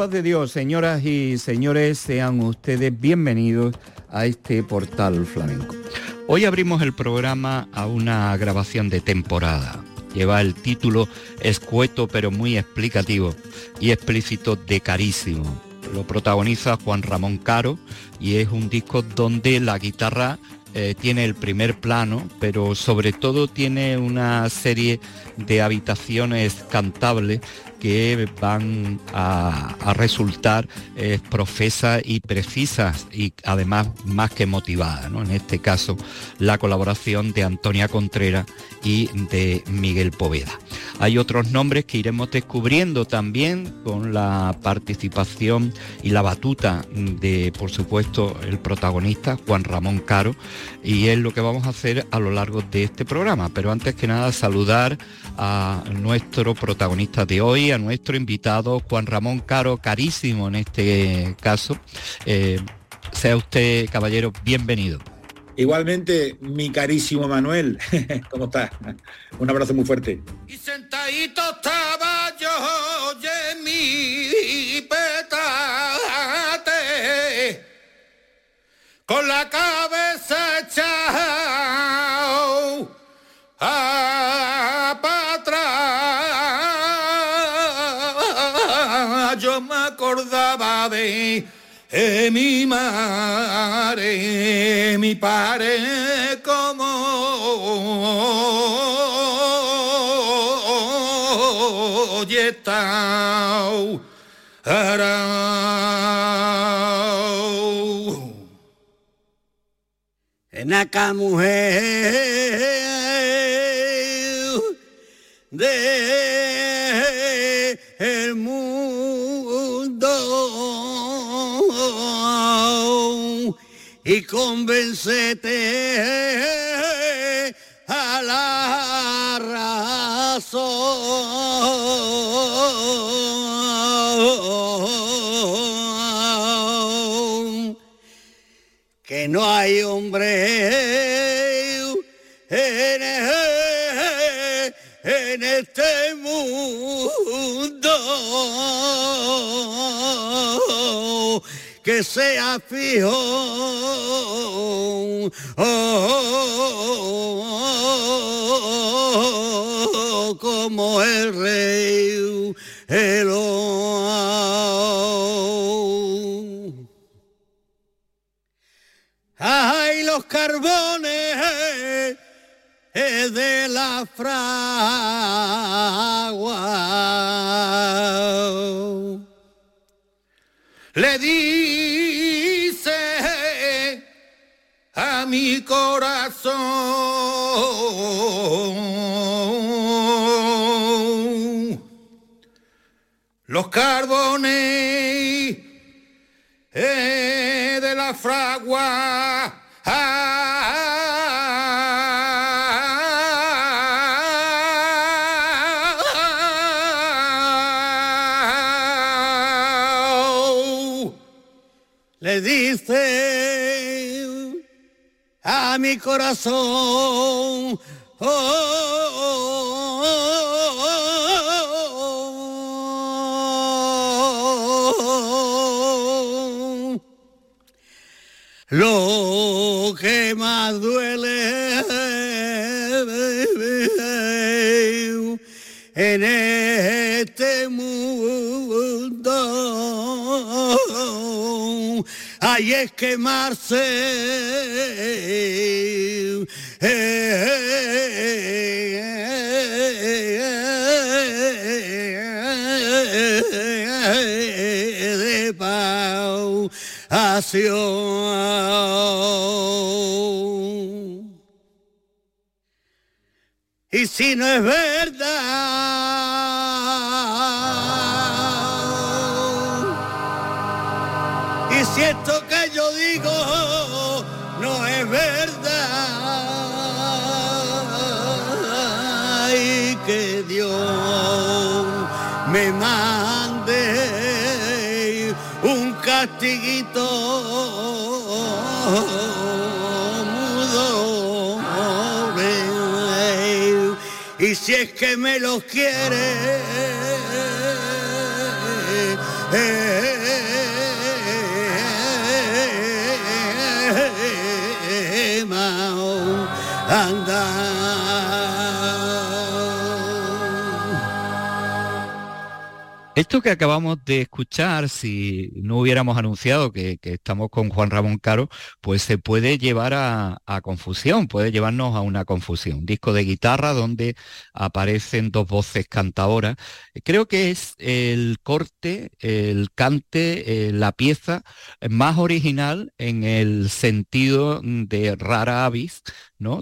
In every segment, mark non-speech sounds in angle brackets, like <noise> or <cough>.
paz de Dios, señoras y señores, sean ustedes bienvenidos a este portal flamenco. Hoy abrimos el programa a una grabación de temporada. Lleva el título escueto pero muy explicativo y explícito de Carísimo. Lo protagoniza Juan Ramón Caro y es un disco donde la guitarra eh, tiene el primer plano, pero sobre todo tiene una serie de habitaciones cantables que van a, resultar eh, profesas y precisas y además más que motivadas. En este caso, la colaboración de Antonia Contreras y de Miguel Poveda. Hay otros nombres que iremos descubriendo también con la participación y la batuta de, por supuesto, el protagonista, Juan Ramón Caro, y es lo que vamos a hacer a lo largo de este programa. Pero antes que nada, saludar a nuestro protagonista de hoy, a nuestro invitado Juan Ramón Caro, carísimo en este caso. Eh, sea usted, caballero, bienvenido. Igualmente, mi carísimo Manuel, <laughs> ¿cómo estás? Un abrazo muy fuerte. Y sentadito estaba yo, mi petate, con la cabeza eh, mi madre, mi padre como está en acá mujer de y convencete a la razón. Que no hay hombre que sea fijo como el rey Elón. Ay, los carbones de la fragua. Le dice corazón. Los carbones corazón. oh, y es quemarse. De pasión. Y si no es verdad, si esto que yo digo no es verdad, y que Dios me mande un castiguito y si es que me los quiere Esto que acabamos de escuchar, si no hubiéramos anunciado que, estamos con Juan Ramón Caro, pues se puede llevar a, confusión, puede llevarnos a una confusión. Disco de guitarra donde aparecen dos voces cantadoras. Creo que es el corte, el cante, eh, la pieza más original en el sentido de rara avis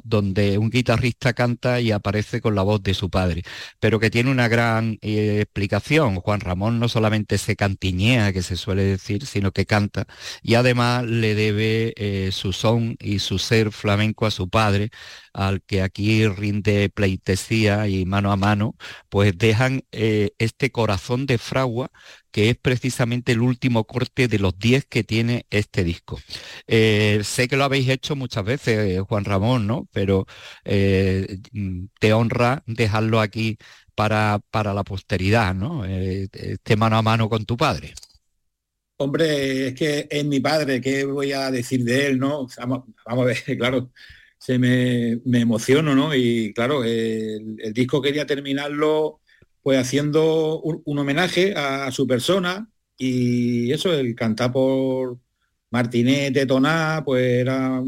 donde un guitarrista canta y aparece con la voz de su padre, pero que tiene una gran eh, explicación. Juan Ramón no solamente se cantiñea, que se suele decir, sino que canta y además le debe eh, su son y su ser flamenco a su padre, al que aquí rinde pleitesía y mano a mano, pues dejan eh, este corazón de fragua que es precisamente el último corte de los 10 que tiene este disco. Eh, sé que lo habéis hecho muchas veces, eh, Juan Ramón, ¿no? Pero eh, te honra dejarlo aquí para, para la posteridad, ¿no? este mano a mano con tu padre. Hombre, es que es mi padre, ¿qué voy a decir de él, no? Vamos, a ver, <laughs> claro, se me, me emociono, ¿no? Y claro, el disco quería terminarlo pues haciendo un, homenaje a, su persona y eso, el cantar por Martinet de Toná, pues era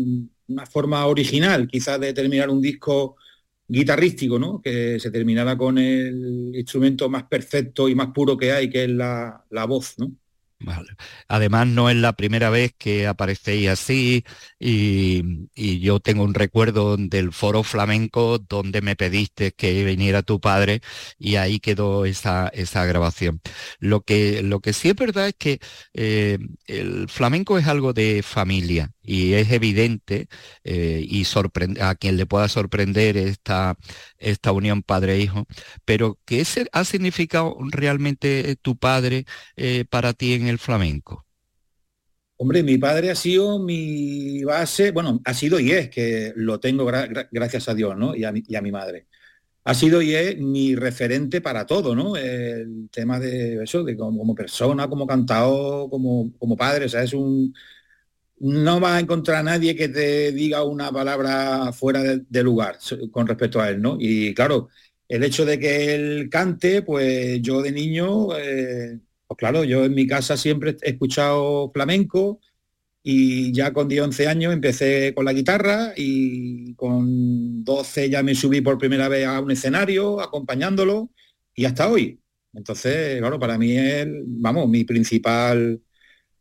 una forma original quizás de terminar un disco guitarrístico, ¿no? Que se terminara con el instrumento más perfecto y más puro que hay, que es la, la voz, ¿no? Además, no es la primera vez que aparecéis así y, yo tengo un recuerdo del foro flamenco donde me pediste que viniera tu padre y ahí quedó esa, esa grabación. Lo que, lo que sí es verdad es que eh, el flamenco es algo de familia y es evidente eh, y a quien le pueda sorprender esta, esta unión padre-hijo, pero ¿qué ha significado realmente tu padre eh, para ti en el flamenco? Hombre, mi padre ha sido mi base, bueno, ha sido y es, que lo tengo gracias a Dios, ¿no? Y a, mi, a mi madre. Ha sido y es mi referente para todo, ¿no? El tema de eso, de como, persona, como cantado, como, como padre, o sea, es un, no vas a encontrar a nadie que te diga una palabra fuera de, lugar con respecto a él, ¿no? Y claro, el hecho de que él cante, pues yo de niño, eh, pues claro, yo en mi casa siempre he escuchado flamenco y ya con 10, 11 años empecé con la guitarra y con 12 ya me subí por primera vez a un escenario acompañándolo y hasta hoy. Entonces, claro, para mí es, vamos, mi principal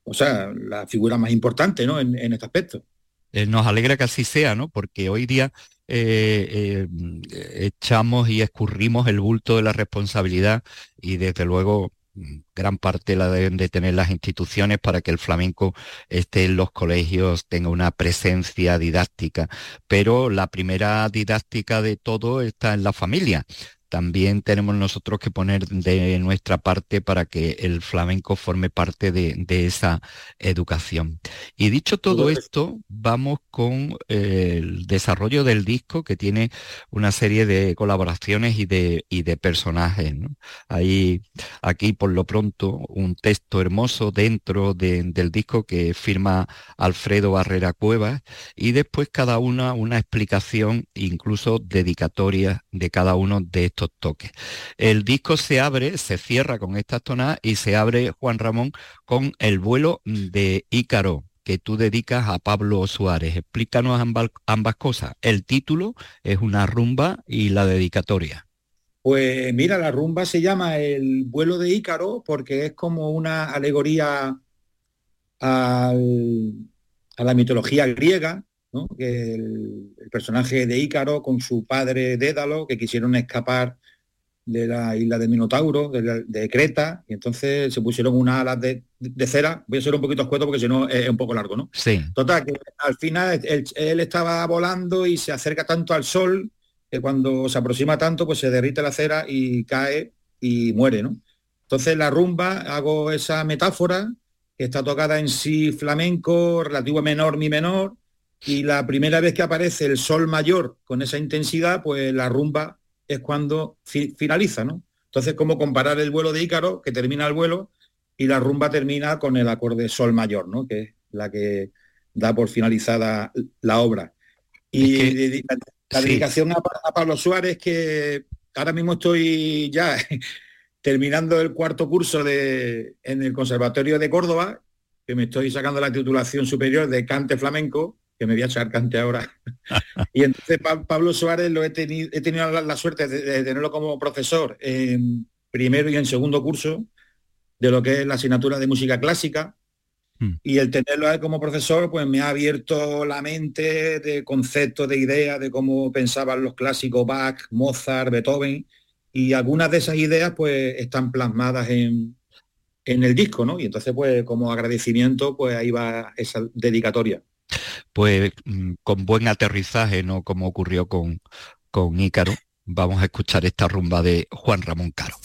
o sea, la figura más importante ¿no? en, este aspecto. Eh, nos alegra que así sea, ¿no? Porque hoy día eh, eh, echamos y escurrimos el bulto de la responsabilidad y desde luego gran parte la deben de tener las instituciones para que el flamenco esté en los colegios, tenga una presencia didáctica, pero la primera didáctica de todo está en la familia también tenemos nosotros que poner de nuestra parte para que el flamenco forme parte de, esa educación. Y dicho todo esto, vamos con eh, el desarrollo del disco que tiene una serie de colaboraciones y de, de personajes. Hay aquí por lo pronto un texto hermoso dentro del disco que firma Alfredo Barrera Cuevas y después cada una una explicación, incluso dedicatoria de cada uno de estos toques. El disco se abre, se cierra con estas tonadas y se abre, Juan Ramón, con el vuelo de Ícaro que tú dedicas a Pablo Suárez. Explícanos ambas, cosas. El título es una rumba y la dedicatoria. Pues mira, la rumba se llama El vuelo de Ícaro porque es como una alegoría a la mitología griega el, personaje de Ícaro con su padre Dédalo, que quisieron escapar de la isla de Minotauro, de, Creta, y entonces se pusieron unas alas de, cera. Voy a ser un poquito escueto porque si no es, un poco largo, ¿no? Sí. Total, que al final él, estaba volando y se acerca tanto al sol que cuando se aproxima tanto, pues se derrite la cera y cae y muere, ¿no? Entonces la rumba, hago esa metáfora que está tocada en sí flamenco, relativo a menor, mi menor, y la primera vez que aparece el sol mayor con esa intensidad, pues la rumba es cuando finaliza, ¿no? Entonces, como comparar el vuelo de Ícaro, que termina el vuelo, y la rumba termina con el acorde sol mayor, ¿no? Que es la que da por finalizada la obra. Y la, dedicación a, Pablo Suárez, que ahora mismo estoy ya <laughs> terminando el cuarto curso de, en el Conservatorio de Córdoba, que me estoy sacando la titulación superior de cante flamenco, que me voy a echar cante ahora. <laughs> y entonces Pablo Suárez lo he tenido, he tenido la, suerte de, tenerlo como profesor en primero y en segundo curso de lo que es la asignatura de música clásica. Hmm. Y el tenerlo como profesor, pues me ha abierto la mente de conceptos, de ideas, de cómo pensaban los clásicos Bach, Mozart, Beethoven. Y algunas de esas ideas, pues, están plasmadas en, en el disco, ¿no? Y entonces, pues, como agradecimiento, pues ahí va esa dedicatoria pues mm, con buen aterrizaje, no como ocurrió con, con Ícaro, vamos a escuchar esta rumba de Juan Ramón Caro.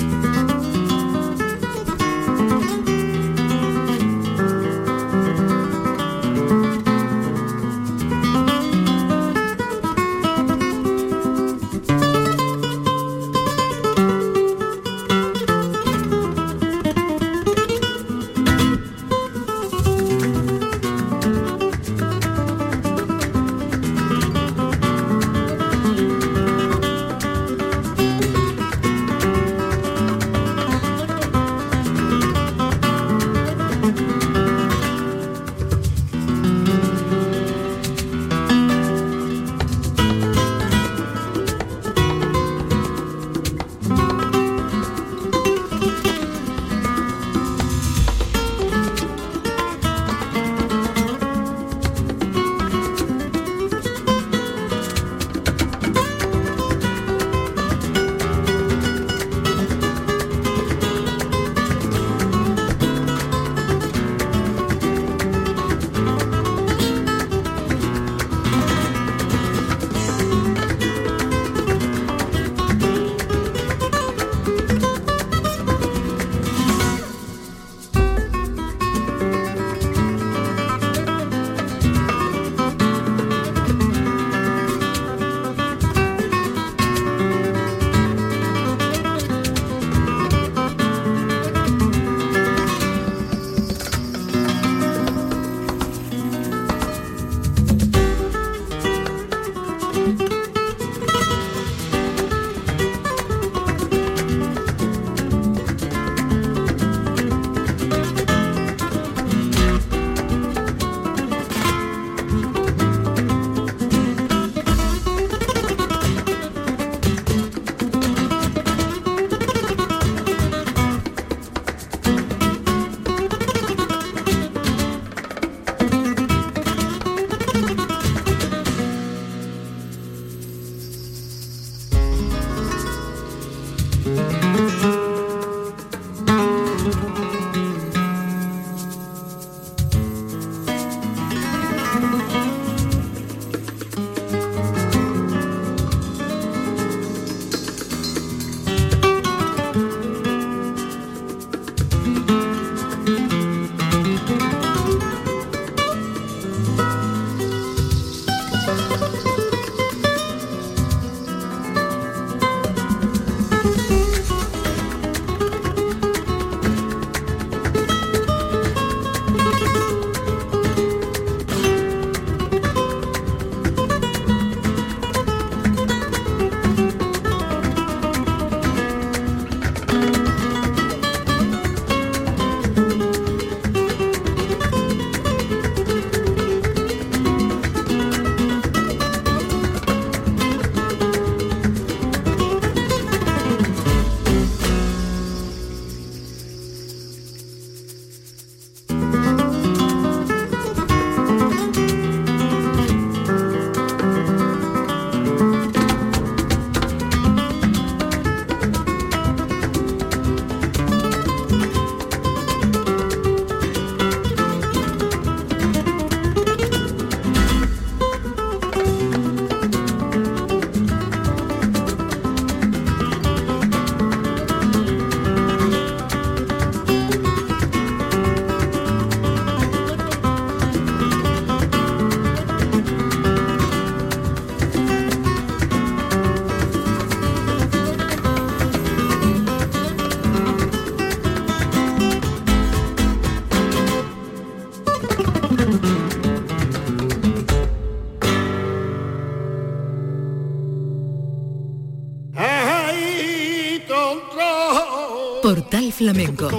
Flamenco.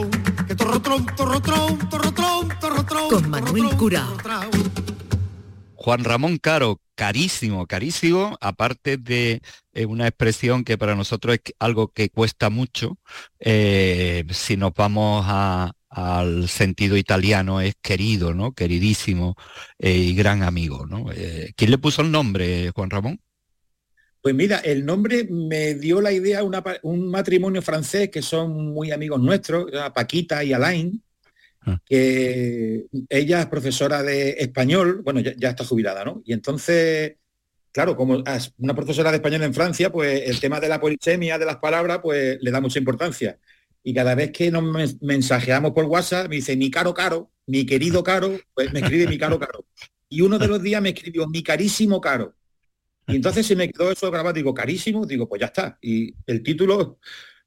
Con Manuel Curao. Juan Ramón Caro, carísimo, carísimo, aparte de eh, una expresión que para nosotros es algo que cuesta mucho, eh, si nos vamos al sentido italiano es querido, ¿no? Queridísimo eh, y gran amigo, ¿no? ¿Quién le puso el nombre, Juan Ramón? Pues mira, el nombre me dio la idea un matrimonio francés que son muy amigos nuestros, Paquita y Alain, Ah. que ella es profesora de español, bueno, ya, está jubilada, ¿no? Y entonces, claro, como una profesora de español en Francia, pues el tema de la polisemia de las palabras, pues le da mucha importancia. Y cada vez que nos mensajeamos por WhatsApp, me dice, mi caro caro, mi querido caro, pues me escribe mi caro caro. Y uno de los días me escribió, mi carísimo caro. Y entonces se me quedó eso grabado, digo, carísimo, digo, pues ya está. Y el título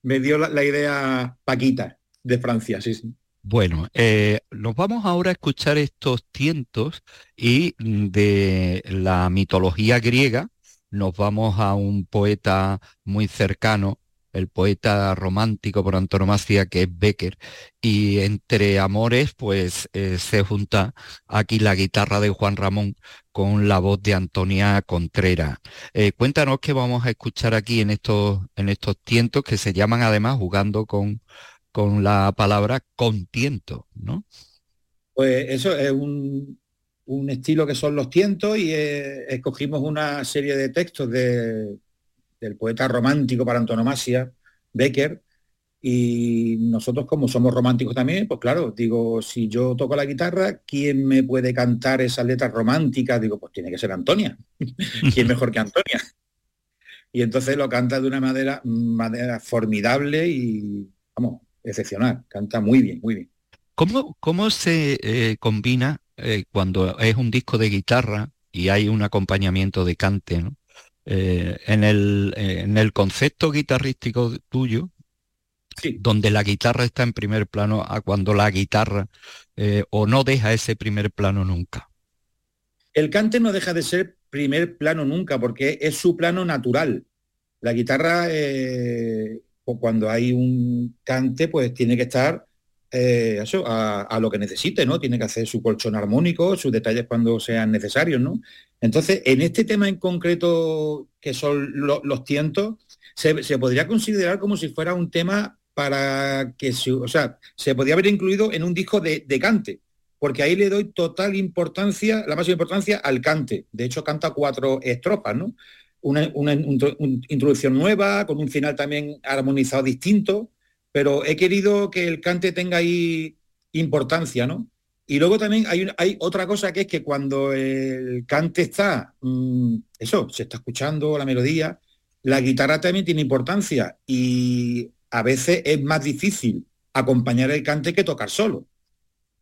me dio la, idea Paquita de Francia, sí, sí. Bueno, eh, nos vamos ahora a escuchar estos tientos y mm, de la mitología griega nos vamos a un poeta muy cercano, el poeta romántico por antonomasia que es Becker, y entre amores pues eh, se junta aquí la guitarra de Juan Ramón con la voz de Antonia Contreras. Eh, cuéntanos qué vamos a escuchar aquí en estos, en estos tientos que se llaman además jugando con con la palabra contiento, ¿no? Pues eso es un, estilo que son los tientos y eh, escogimos una serie de textos del poeta romántico para antonomasia, Becker, y nosotros como somos románticos también, pues claro, digo, si yo toco la guitarra, ¿quién me puede cantar esas letras románticas? Digo, pues tiene que ser Antonia. <laughs> ¿Quién mejor que Antonia? Y entonces lo canta de una manera, manera formidable y, vamos, excepcional, canta muy bien, muy bien. ¿Cómo, cómo se eh, combina eh, cuando es un disco de guitarra y hay un acompañamiento de cante, eh, en, el, en el concepto guitarrístico tuyo, donde la guitarra está en primer plano a cuando la guitarra o no deja ese primer plano nunca. El cante no deja de ser primer plano nunca porque es su plano natural. La guitarra cuando hay un cante, pues tiene que estar eh, eso, a, lo que necesite, ¿no? Tiene que hacer su colchón armónico, sus detalles cuando sean necesarios, ¿no? Entonces, en este tema en concreto, que son los tientos, se, podría considerar como si fuera un tema para que, se, o sea, se podría haber incluido en un disco de, de cante, porque ahí le doy total importancia, la máxima importancia al cante. De hecho, canta cuatro estrofas, ¿no? una, introducción nueva, con un final también armonizado distinto, pero he querido que el cante tenga ahí importancia, ¿no? Y luego también hay, hay otra cosa que es que cuando el cante está, mm, eso, se está escuchando la melodía, la guitarra también tiene importancia y a veces es más difícil acompañar el cante que tocar solo. O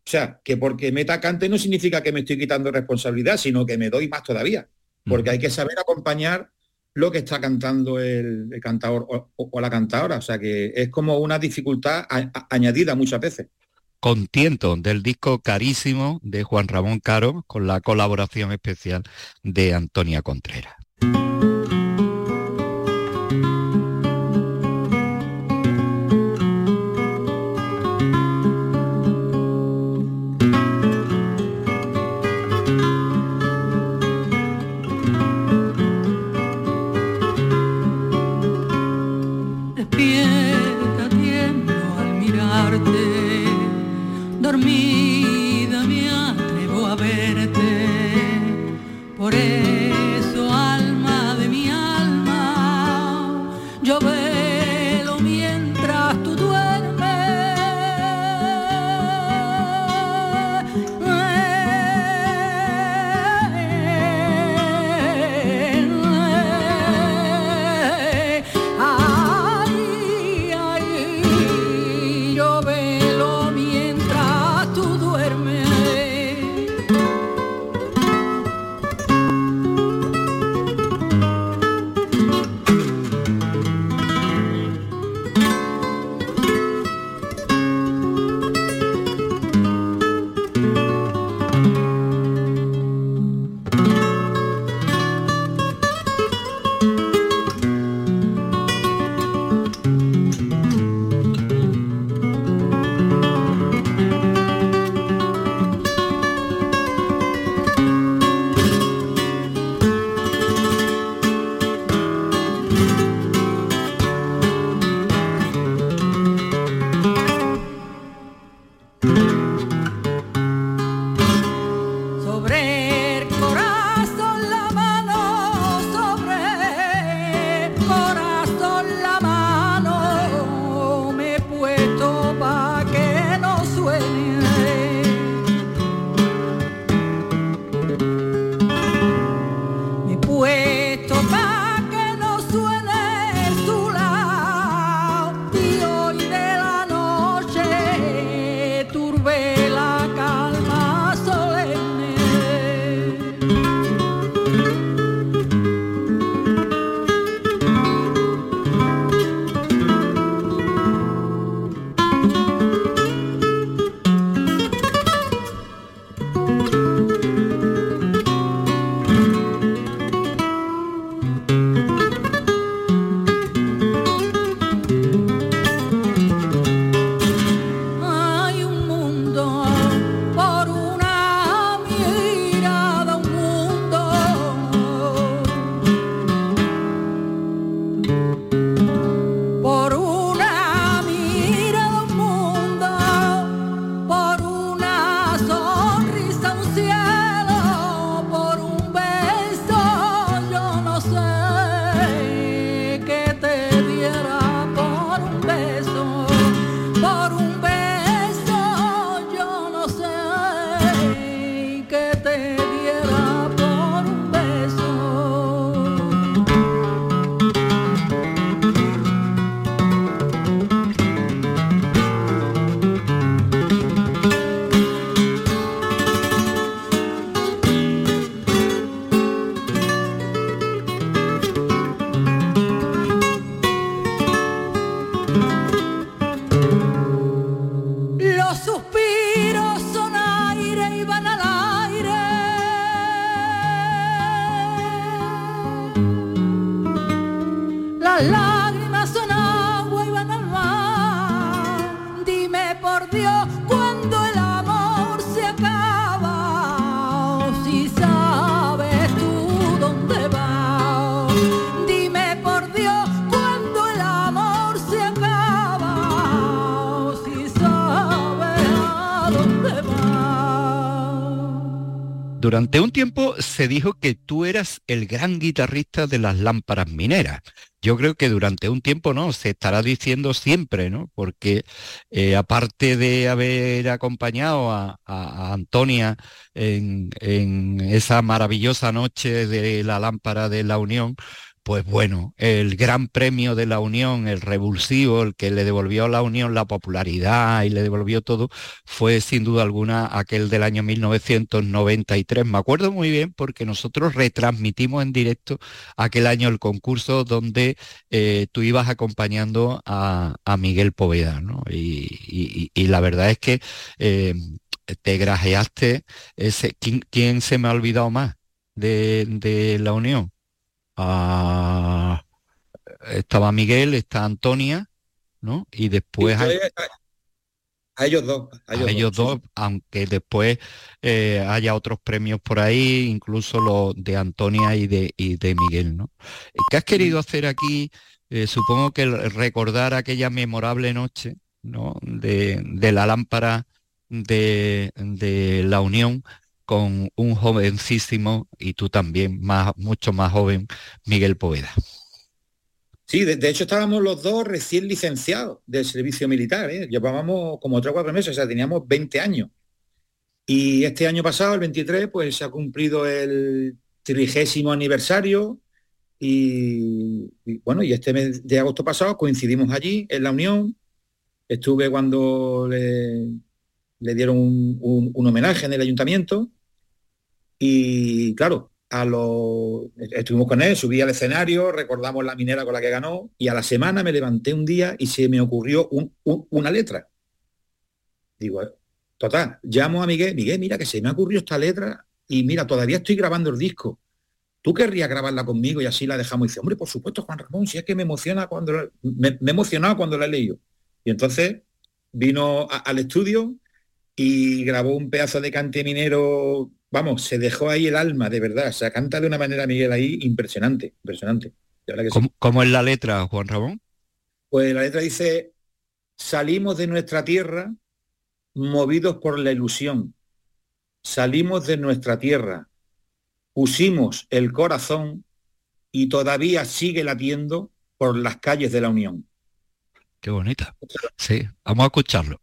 sea, que porque meta cante no significa que me estoy quitando responsabilidad, sino que me doy más todavía porque hay que saber acompañar lo que está cantando el, cantador o, la cantadora. O sea que es como una dificultad añadida muchas veces. Contiento del disco carísimo de Juan Ramón Caro con la colaboración especial de Antonia Contreras. Durante un tiempo se dijo que tú eras el gran guitarrista de las lámparas mineras. Yo creo que durante un tiempo no, se estará diciendo siempre, ¿no? Porque eh, aparte de haber acompañado a, Antonia en, en, esa maravillosa noche de la lámpara de la Unión, pues bueno, el gran premio de la Unión, el revulsivo, el que le devolvió a la Unión la popularidad y le devolvió todo, fue sin duda alguna aquel del año 1993. Me acuerdo muy bien porque nosotros retransmitimos en directo aquel año el concurso donde eh, tú ibas acompañando a, Miguel Poveda, ¿no? y, la verdad es que eh, te grajeaste, ¿quién, se me ha olvidado más de la Unión? Estaba Miguel, está Antonia, ¿no? Y después... a, ellos dos. A ellos, dos, aunque después eh, haya otros premios por ahí, incluso los de Antonia y de, de Miguel, ¿no? ¿Qué has querido hacer aquí? Eh, supongo que recordar aquella memorable noche, ¿no? De, de la lámpara de, de la Unión con un jovencísimo, y tú también, más, mucho más joven, Miguel Poveda. Sí, de, hecho estábamos los dos recién licenciados del servicio militar, ¿eh? llevábamos como tres o cuatro meses, o sea, teníamos 20 años. Y este año pasado, el 23, pues se ha cumplido el trigésimo aniversario y, bueno, y este mes de agosto pasado coincidimos allí en la Unión. Estuve cuando le, dieron un, homenaje en el ayuntamiento y claro, a lo, estuvimos con él, subí al escenario, recordamos la minera con la que ganó y a la semana me levanté un día y se me ocurrió una letra. Digo, total, llamo a Miguel, Miguel, mira que se me ocurrió esta letra y mira, todavía estoy grabando el disco. ¿Tú querrías grabarla conmigo y así la dejamos? Y dice, hombre, por supuesto, Juan Ramón, si es que me emociona cuando me, me emocionaba cuando la he leído. Y entonces vino al estudio y grabó un pedazo de cante minero vamos, se dejó ahí el alma, de verdad. Se canta de una manera, Miguel, ahí impresionante, impresionante. ¿Cómo, es la letra, Juan Ramón? Pues la letra dice, salimos de nuestra tierra movidos por la ilusión. Salimos de nuestra tierra, pusimos el corazón y todavía sigue latiendo por las calles de la Unión. Qué bonita. Sí, vamos a escucharlo.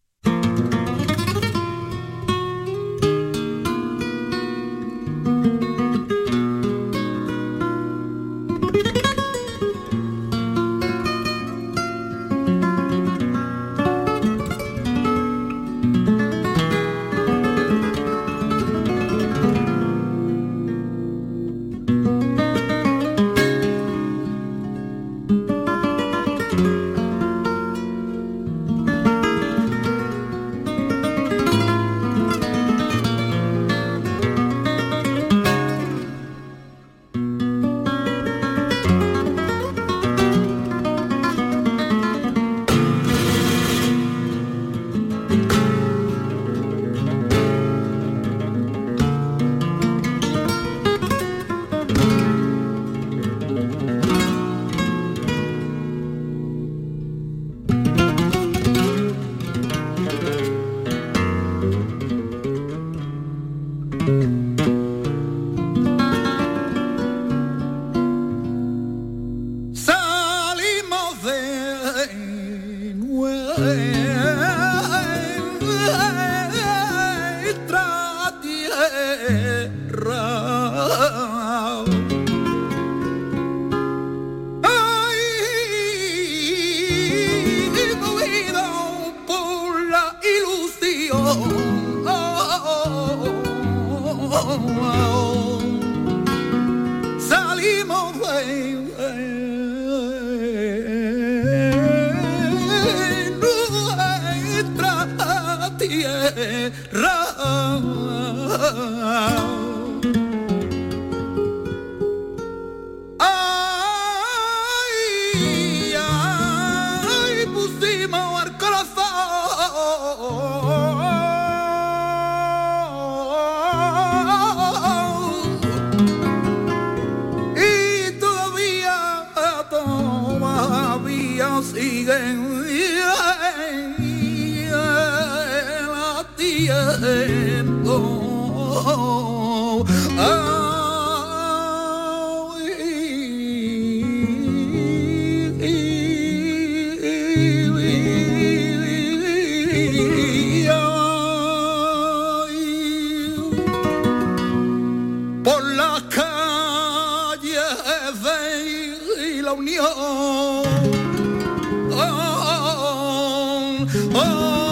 Oh.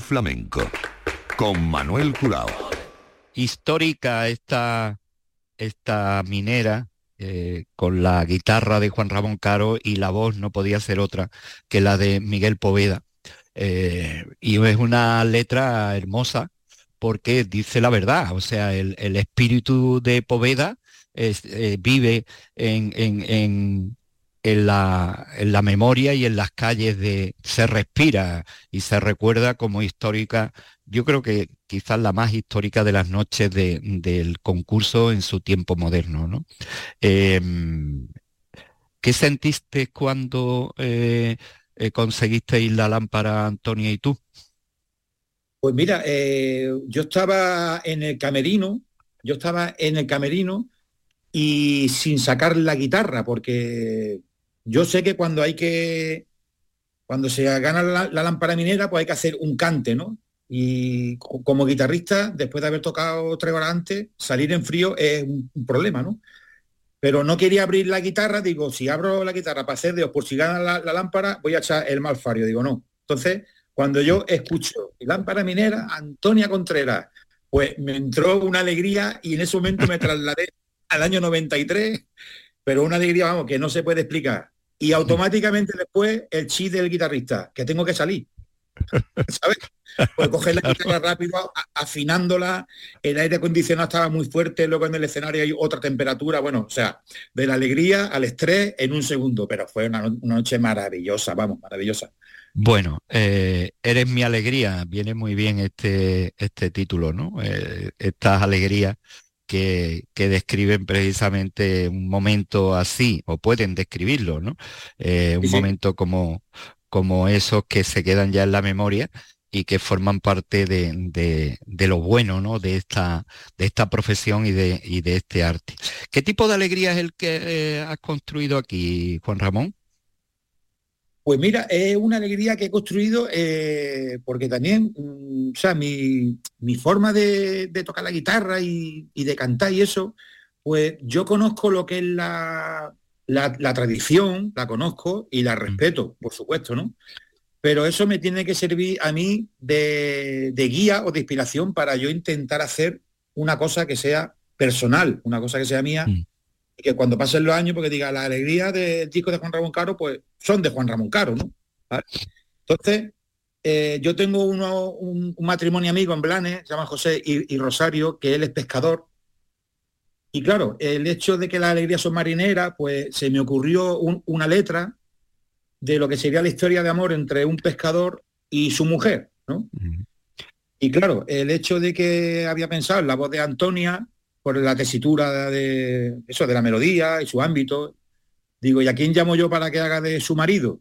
Flamenco con Manuel Curao. Histórica esta, esta minera eh, con la guitarra de Juan Ramón Caro y la voz no podía ser otra que la de Miguel Poveda. Eh, y es una letra hermosa porque dice la verdad, o sea, el, espíritu de Poveda eh, vive en la, en la memoria y en las calles de se respira y se recuerda como histórica, yo creo que quizás la más histórica de las noches del concurso en su tiempo moderno. ¿no? Em, ¿Qué sentiste cuando eh, eh, conseguisteis la lámpara, Antonia, y tú? Pues mira, eh, yo estaba en el camerino, yo estaba en el camerino y sin sacar la guitarra, porque yo sé que cuando hay que, cuando se gana la, lámpara minera, pues hay que hacer un cante, ¿no? Y como guitarrista, después de haber tocado tres horas antes, salir en frío es un, problema, ¿no? Pero no quería abrir la guitarra, digo, si abro la guitarra para hacer Dios, por si gana la, lámpara, voy a echar el malfario. Digo, no. Entonces, cuando yo escucho lámpara minera, Antonia Contreras, pues me entró una alegría y en ese momento me trasladé <laughs> al año 93, pero una alegría, vamos, que no se puede explicar y automáticamente después el chis del guitarrista, que tengo que salir. ¿Sabes? Pues coger la <laughs> guitarra rápido, afinándola, el aire acondicionado estaba muy fuerte, luego en el escenario hay otra temperatura, bueno, o sea, de la alegría al estrés en un segundo, pero fue una, noche maravillosa, vamos, maravillosa. Bueno, eh, eres mi alegría, viene muy bien este, este título, ¿no? Eh, estas alegrías que, describen precisamente un momento así, o pueden describirlo, ¿no? Eh, un momento como, como esos que se quedan ya en la memoria y que forman parte de, lo bueno ¿no? de, esta, de esta profesión y de, de este arte. ¿Qué tipo de alegría es el que eh, has construido aquí, Juan Ramón? Pues mira, es una alegría que he construido eh, porque también, mm, o sea, mi, forma de, tocar la guitarra y, de cantar y eso, pues yo conozco lo que es la, la, tradición, la conozco y la respeto, por supuesto, ¿no? Pero eso me tiene que servir a mí de, guía o de inspiración para yo intentar hacer una cosa que sea personal, una cosa que sea mía, mm. Que cuando pasen los años, porque diga, la alegría del disco de Juan Ramón Caro, pues son de Juan Ramón Caro, ¿no? Entonces, eh, yo tengo un, matrimonio amigo en Blanes, se llama José y, Rosario, que él es pescador. Y claro, el hecho de que la alegría son marineras, pues se me ocurrió una letra de lo que sería la historia de amor entre un pescador y su mujer, ¿no? Y claro, el hecho de que había pensado en la voz de Antonia, por la tesitura de eso, de la melodía y su ámbito, Digo, ¿y a quién llamo yo para que haga de su marido?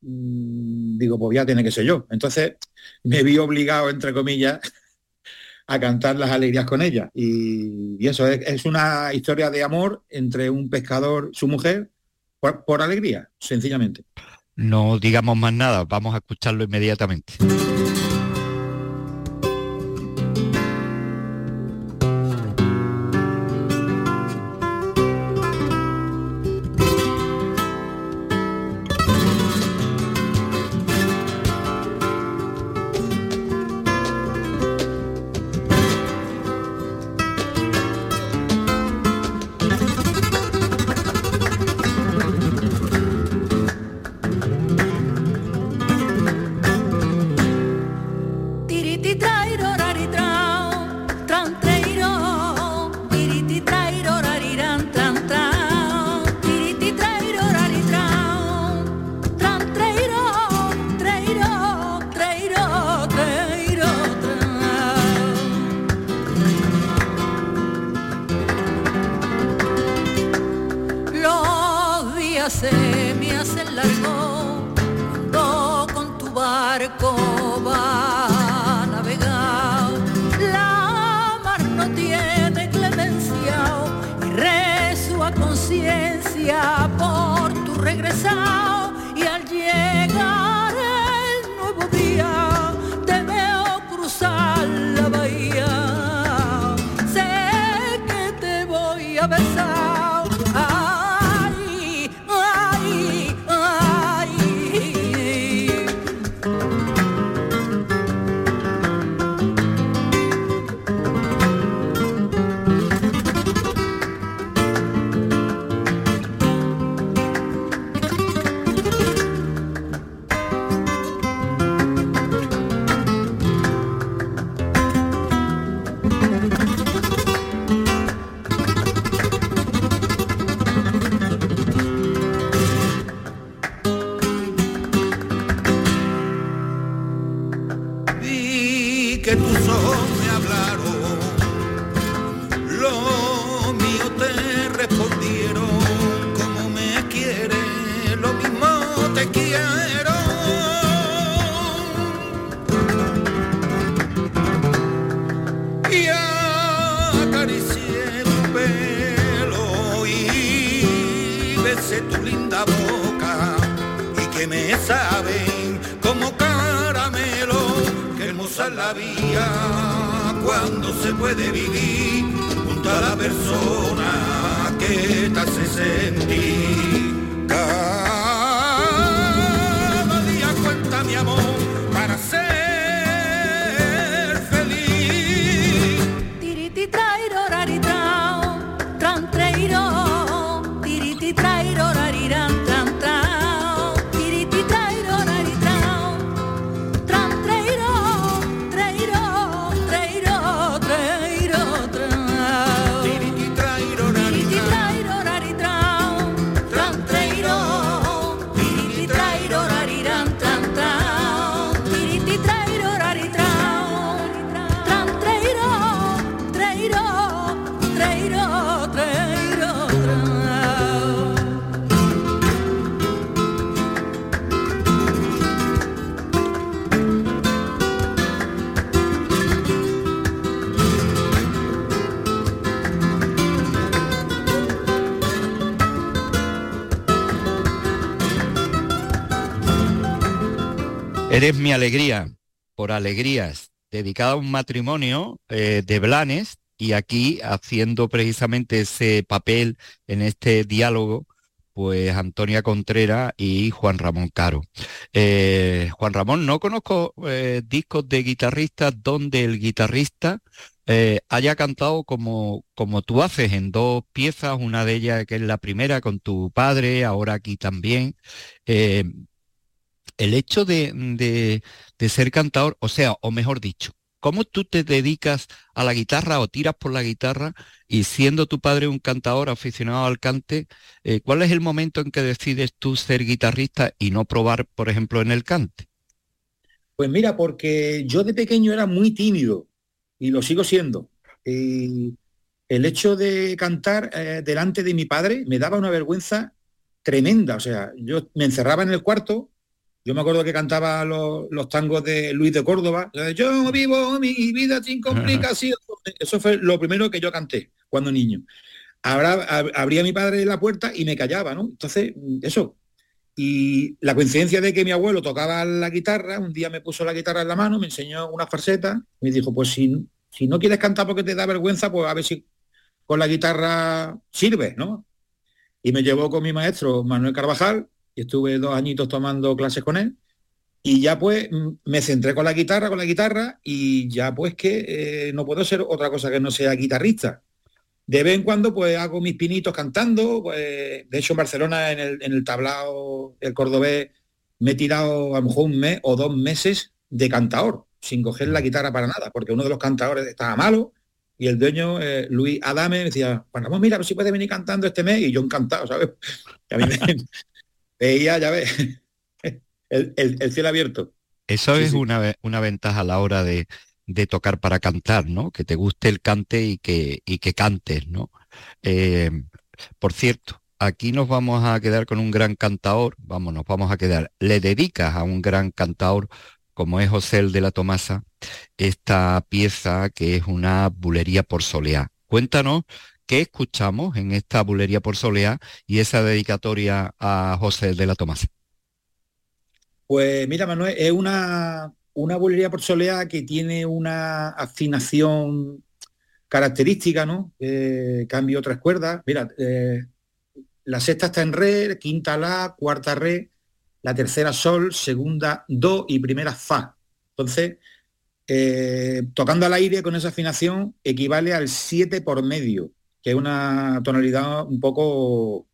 Mm, digo, pues ya tiene que ser yo. Entonces <laughs> me vi obligado, entre comillas, <laughs> a cantar las alegrías con ella. Y, eso es, una historia de amor entre un pescador, su mujer, por alegría, sencillamente. No digamos más nada, vamos a escucharlo inmediatamente. Eres mi alegría, por alegrías, dedicada a un matrimonio eh, de Blanes y aquí haciendo precisamente ese papel en este diálogo, pues Antonia Contreras y Juan Ramón Caro. Eh, Juan Ramón, no conozco eh, discos de guitarristas donde el guitarrista haya cantado como, como tú haces en dos piezas, una de ellas que es la primera con tu padre, ahora aquí también. El hecho de, de ser cantador, o sea, o mejor dicho, ¿Cómo tú te dedicas a la guitarra o tiras por la guitarra y siendo tu padre un cantador aficionado al cante, eh, cuál es el momento en que decides tú ser guitarrista y no probar, por ejemplo, en el cante? Pues mira, porque yo de pequeño era muy tímido y lo sigo siendo. el hecho de cantar eh, delante de mi padre me daba una vergüenza tremenda. O sea, yo me encerraba en el cuarto yo me acuerdo que cantaba los, tangos de Luis de Córdoba. Yo vivo mi vida sin complicación. Eso fue lo primero que yo canté cuando niño. abría mi padre la puerta y me callaba, ¿no? Entonces, eso. Y la coincidencia de que mi abuelo tocaba la guitarra, un día me puso la guitarra en la mano, me enseñó una farseta, me dijo, pues si, si no quieres cantar porque te da vergüenza, pues a ver si con la guitarra sirve, ¿no? Y me llevó con mi maestro Manuel Carvajal, estuve dos añitos tomando clases con él. Y ya pues me centré con la guitarra, con la guitarra, y ya pues que eh, no puedo ser otra cosa que no sea guitarrista. De vez en cuando pues hago mis pinitos cantando, pues, de hecho en Barcelona en el, en el tablao el cordobés me he tirado a lo mejor un mes o dos meses de cantador, sin coger la guitarra para nada, porque uno de los cantadores estaba malo y el dueño, eh, Luis Adame, decía, bueno, vamos, mira, si puede venir cantando este mes, y yo encantado, ¿sabes? <laughs> veía, ya ves, <laughs> el, cielo abierto. Eso es Una, una, ventaja a la hora de, tocar para cantar, ¿no? Que te guste el cante y que, y que cantes, ¿no? Eh, por cierto, aquí nos vamos a quedar con un gran cantador, vamos, nos vamos a quedar, le dedicas a un gran cantador como es José el de la Tomasa, esta pieza que es una bulería por soleá. Cuéntanos ¿Qué escuchamos en esta bulería por soleá y esa dedicatoria a José de la Tomasa? Pues mira, Manuel, es una, una bulería por soleá que tiene una afinación característica, ¿no? Eh, cambio tres cuerdas. Mira, eh, la sexta está en re, quinta la, cuarta re, la tercera sol, segunda do y primera fa. Entonces, eh, tocando al aire con esa afinación equivale al 7 por medio que es una tonalidad un poco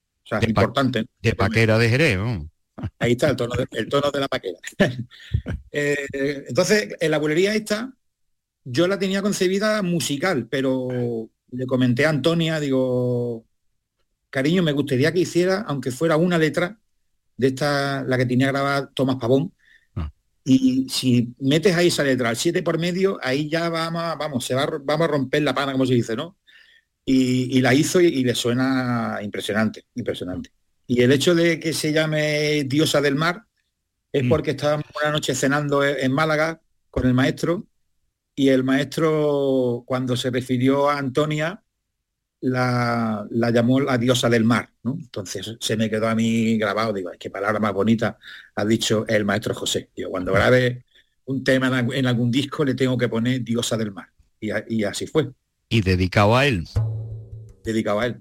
importante. de paquera de Jerez. Ahí está el tono de, el tono de la paquera. <laughs> Eh, entonces, en la bulería esta, yo la tenía concebida musical, pero le comenté a Antonia, digo, cariño, me gustaría que hiciera, aunque fuera una letra, de esta, la que tenía grabada Tomás Pavón, ah. y si metes ahí esa letra al 7 por medio, ahí ya vamos, vamos, se va, vamos a romper la pana, como se dice, ¿no? Y, la hizo y, le suena impresionante, impresionante. Y el hecho de que se llame Diosa del Mar es mm. porque estábamos una noche cenando en Málaga con el maestro y el maestro cuando se refirió a Antonia la, llamó la diosa del mar, Entonces se me quedó a mí grabado, digo, qué palabra más bonita ha dicho el maestro José. Digo, cuando grabe un tema en algún disco le tengo que poner diosa del mar. y así fue. Y dedicado a él dedicado a él.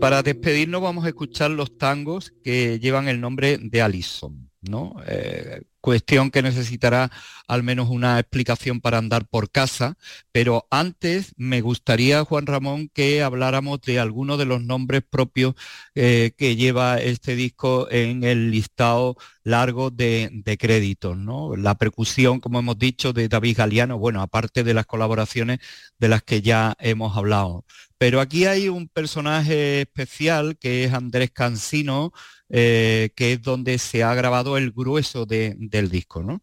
Para despedirnos vamos a escuchar los tangos que llevan el nombre de Alison, ¿no? Eh, cuestión que necesitará al menos una explicación para andar por casa, pero antes me gustaría, Juan Ramón, que habláramos de algunos de los nombres propios eh, que lleva este disco en el listado largo de, créditos, ¿no? La percusión, como hemos dicho, de David Galeano, bueno, aparte de las colaboraciones de las que ya hemos hablado. Pero aquí hay un personaje especial que es Andrés Cansino, eh, que es donde se ha grabado el grueso del disco, ¿no?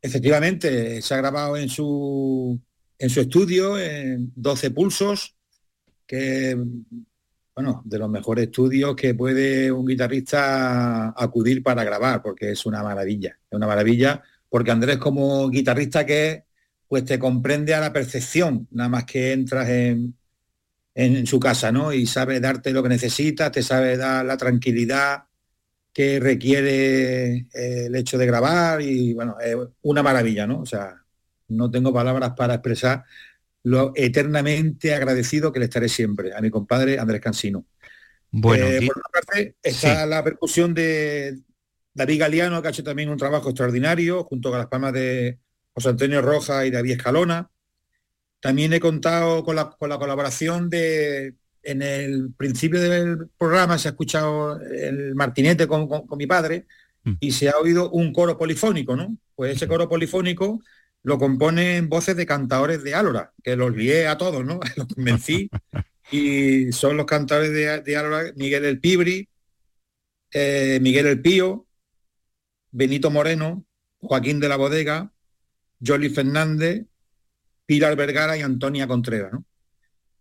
Efectivamente, se ha grabado en su, en su estudio, en 12 pulsos, que bueno, de los mejores estudios que puede un guitarrista acudir para grabar, porque es una maravilla, es una maravilla, porque Andrés como guitarrista que pues te comprende a la percepción, nada más que entras en, en su casa, ¿no? Y sabe darte lo que necesitas, te sabe dar la tranquilidad que requiere eh, el hecho de grabar y bueno, es una maravilla, ¿no? O sea, no tengo palabras para expresar lo eternamente agradecido que le estaré siempre a mi compadre Andrés Cansino. Bueno, eh, por otra parte está la percusión de David Galeano, que ha hecho también un trabajo extraordinario, junto con las palmas de José Antonio Roja y David Escalona. También he contado con la, colaboración de, en el principio del programa se ha escuchado el martinete con, mi padre mm. y se ha oído un coro polifónico, ¿no? Pues ese coro polifónico lo componen voces de cantadores de Álora, que los lié a todos, ¿no? <laughs> Los convencí. y son los cantadores de, de Álora, Miguel El Pibri, eh, Miguel El Pío, Benito Moreno, Joaquín de la Bodega, Jolly Fernández, Pilar Vergara y Antonia Contreras, ¿no?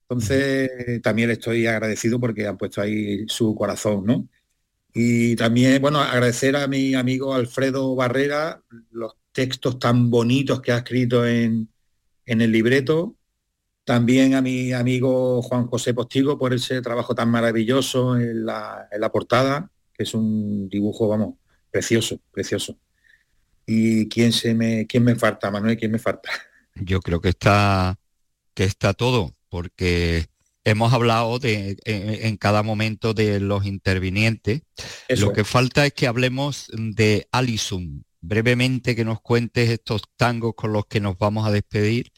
Entonces, también estoy agradecido porque han puesto ahí su corazón, ¿no? Y también, bueno, agradecer a mi amigo Alfredo Barrera los textos tan bonitos que ha escrito en, el libreto. También a mi amigo Juan José Postigo por ese trabajo tan maravilloso en la, portada, que es un dibujo, vamos, precioso, precioso. ¿Y quién, se me, quién me falta, Manuel? ¿Quién me falta? Yo creo que está, que está todo, porque hemos hablado de, en, cada momento de los intervinientes. Lo que falta es que hablemos de Alison, brevemente que nos cuentes estos tangos con los que nos vamos a despedir,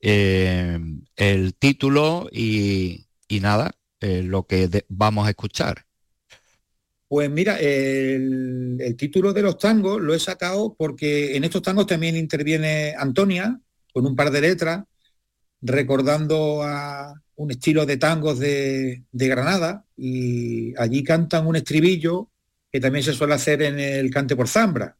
eh, el título y, nada, eh, lo que vamos a escuchar. Pues mira, el, título de los tangos lo he sacado porque en estos tangos también interviene Antonia con un par de letras, recordando a un estilo de tangos de, de Granada y allí cantan un estribillo que también se suele hacer en el cante por zambra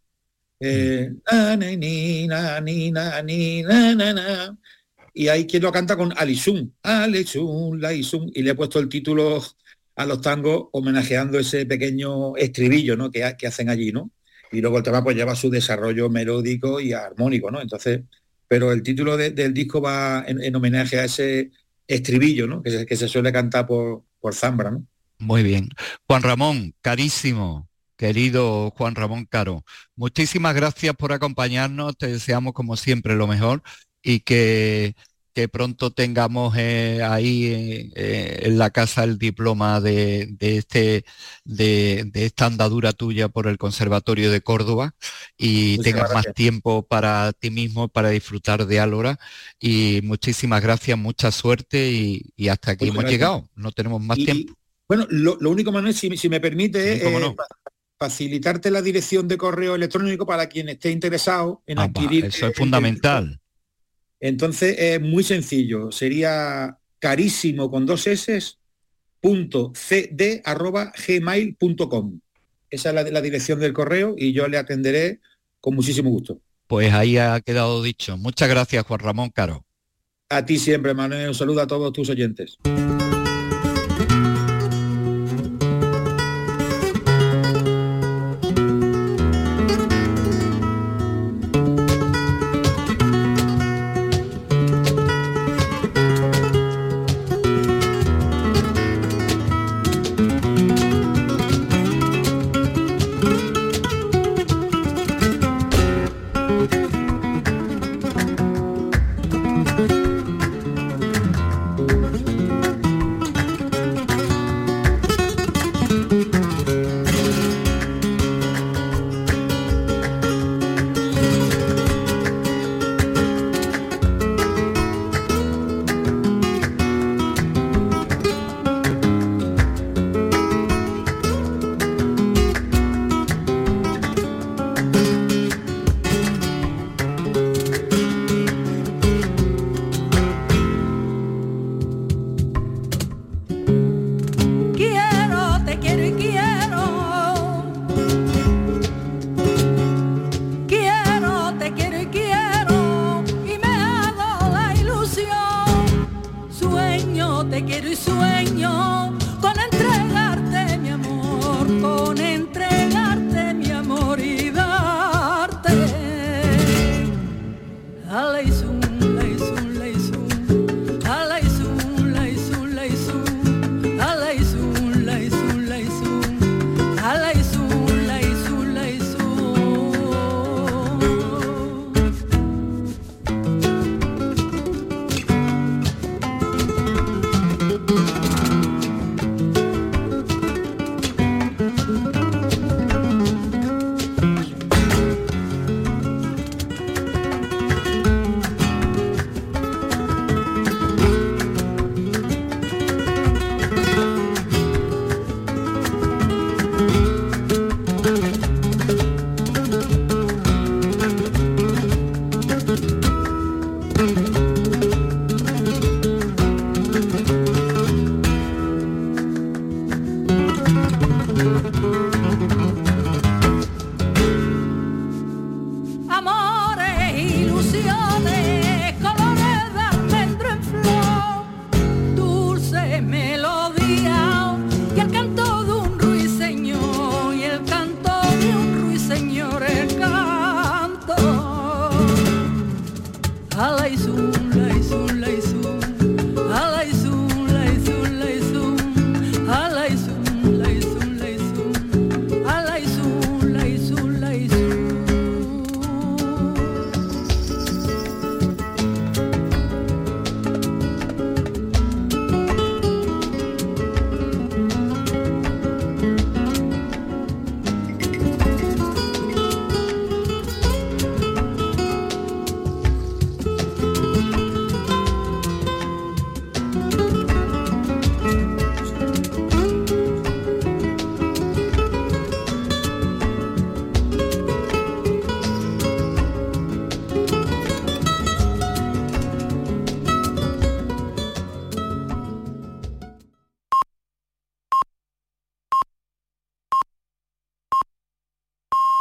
y hay quien lo canta con Alisun, Alisun, Laisun, y le he puesto el título a los tangos homenajeando ese pequeño estribillo ¿no? que, que hacen allí, ¿no? Y luego el tema pues lleva su desarrollo melódico y armónico, ¿no? Entonces, pero el título del disco va en, homenaje a ese estribillo, ¿no? Que se, suele cantar por, por Zambra, ¿no? Muy bien. Juan Ramón, carísimo, querido Juan Ramón Caro. Muchísimas gracias por acompañarnos, te deseamos como siempre lo mejor y que, pronto tengamos eh, ahí eh, eh, en la casa el diploma de, este, de, esta andadura tuya por el Conservatorio de Córdoba y tengas más tiempo para ti mismo, para disfrutar de Álora. Y muchísimas gracias, mucha suerte y, hasta aquí hemos llegado. No tenemos más tiempo. Bueno, lo, único, Manuel, si, si me permite, facilitarte la dirección de correo electrónico para quien esté interesado en ah, adquirir. Eso es fundamental. Entonces es muy sencillo, sería carísimo con dos s punto cd arroba gmail.com. Esa es la, la dirección del correo y yo le atenderé con muchísimo gusto. Pues ahí ha quedado dicho. Muchas gracias, Juan Ramón Caro. A ti siempre, Manuel. Un saludo a todos tus oyentes.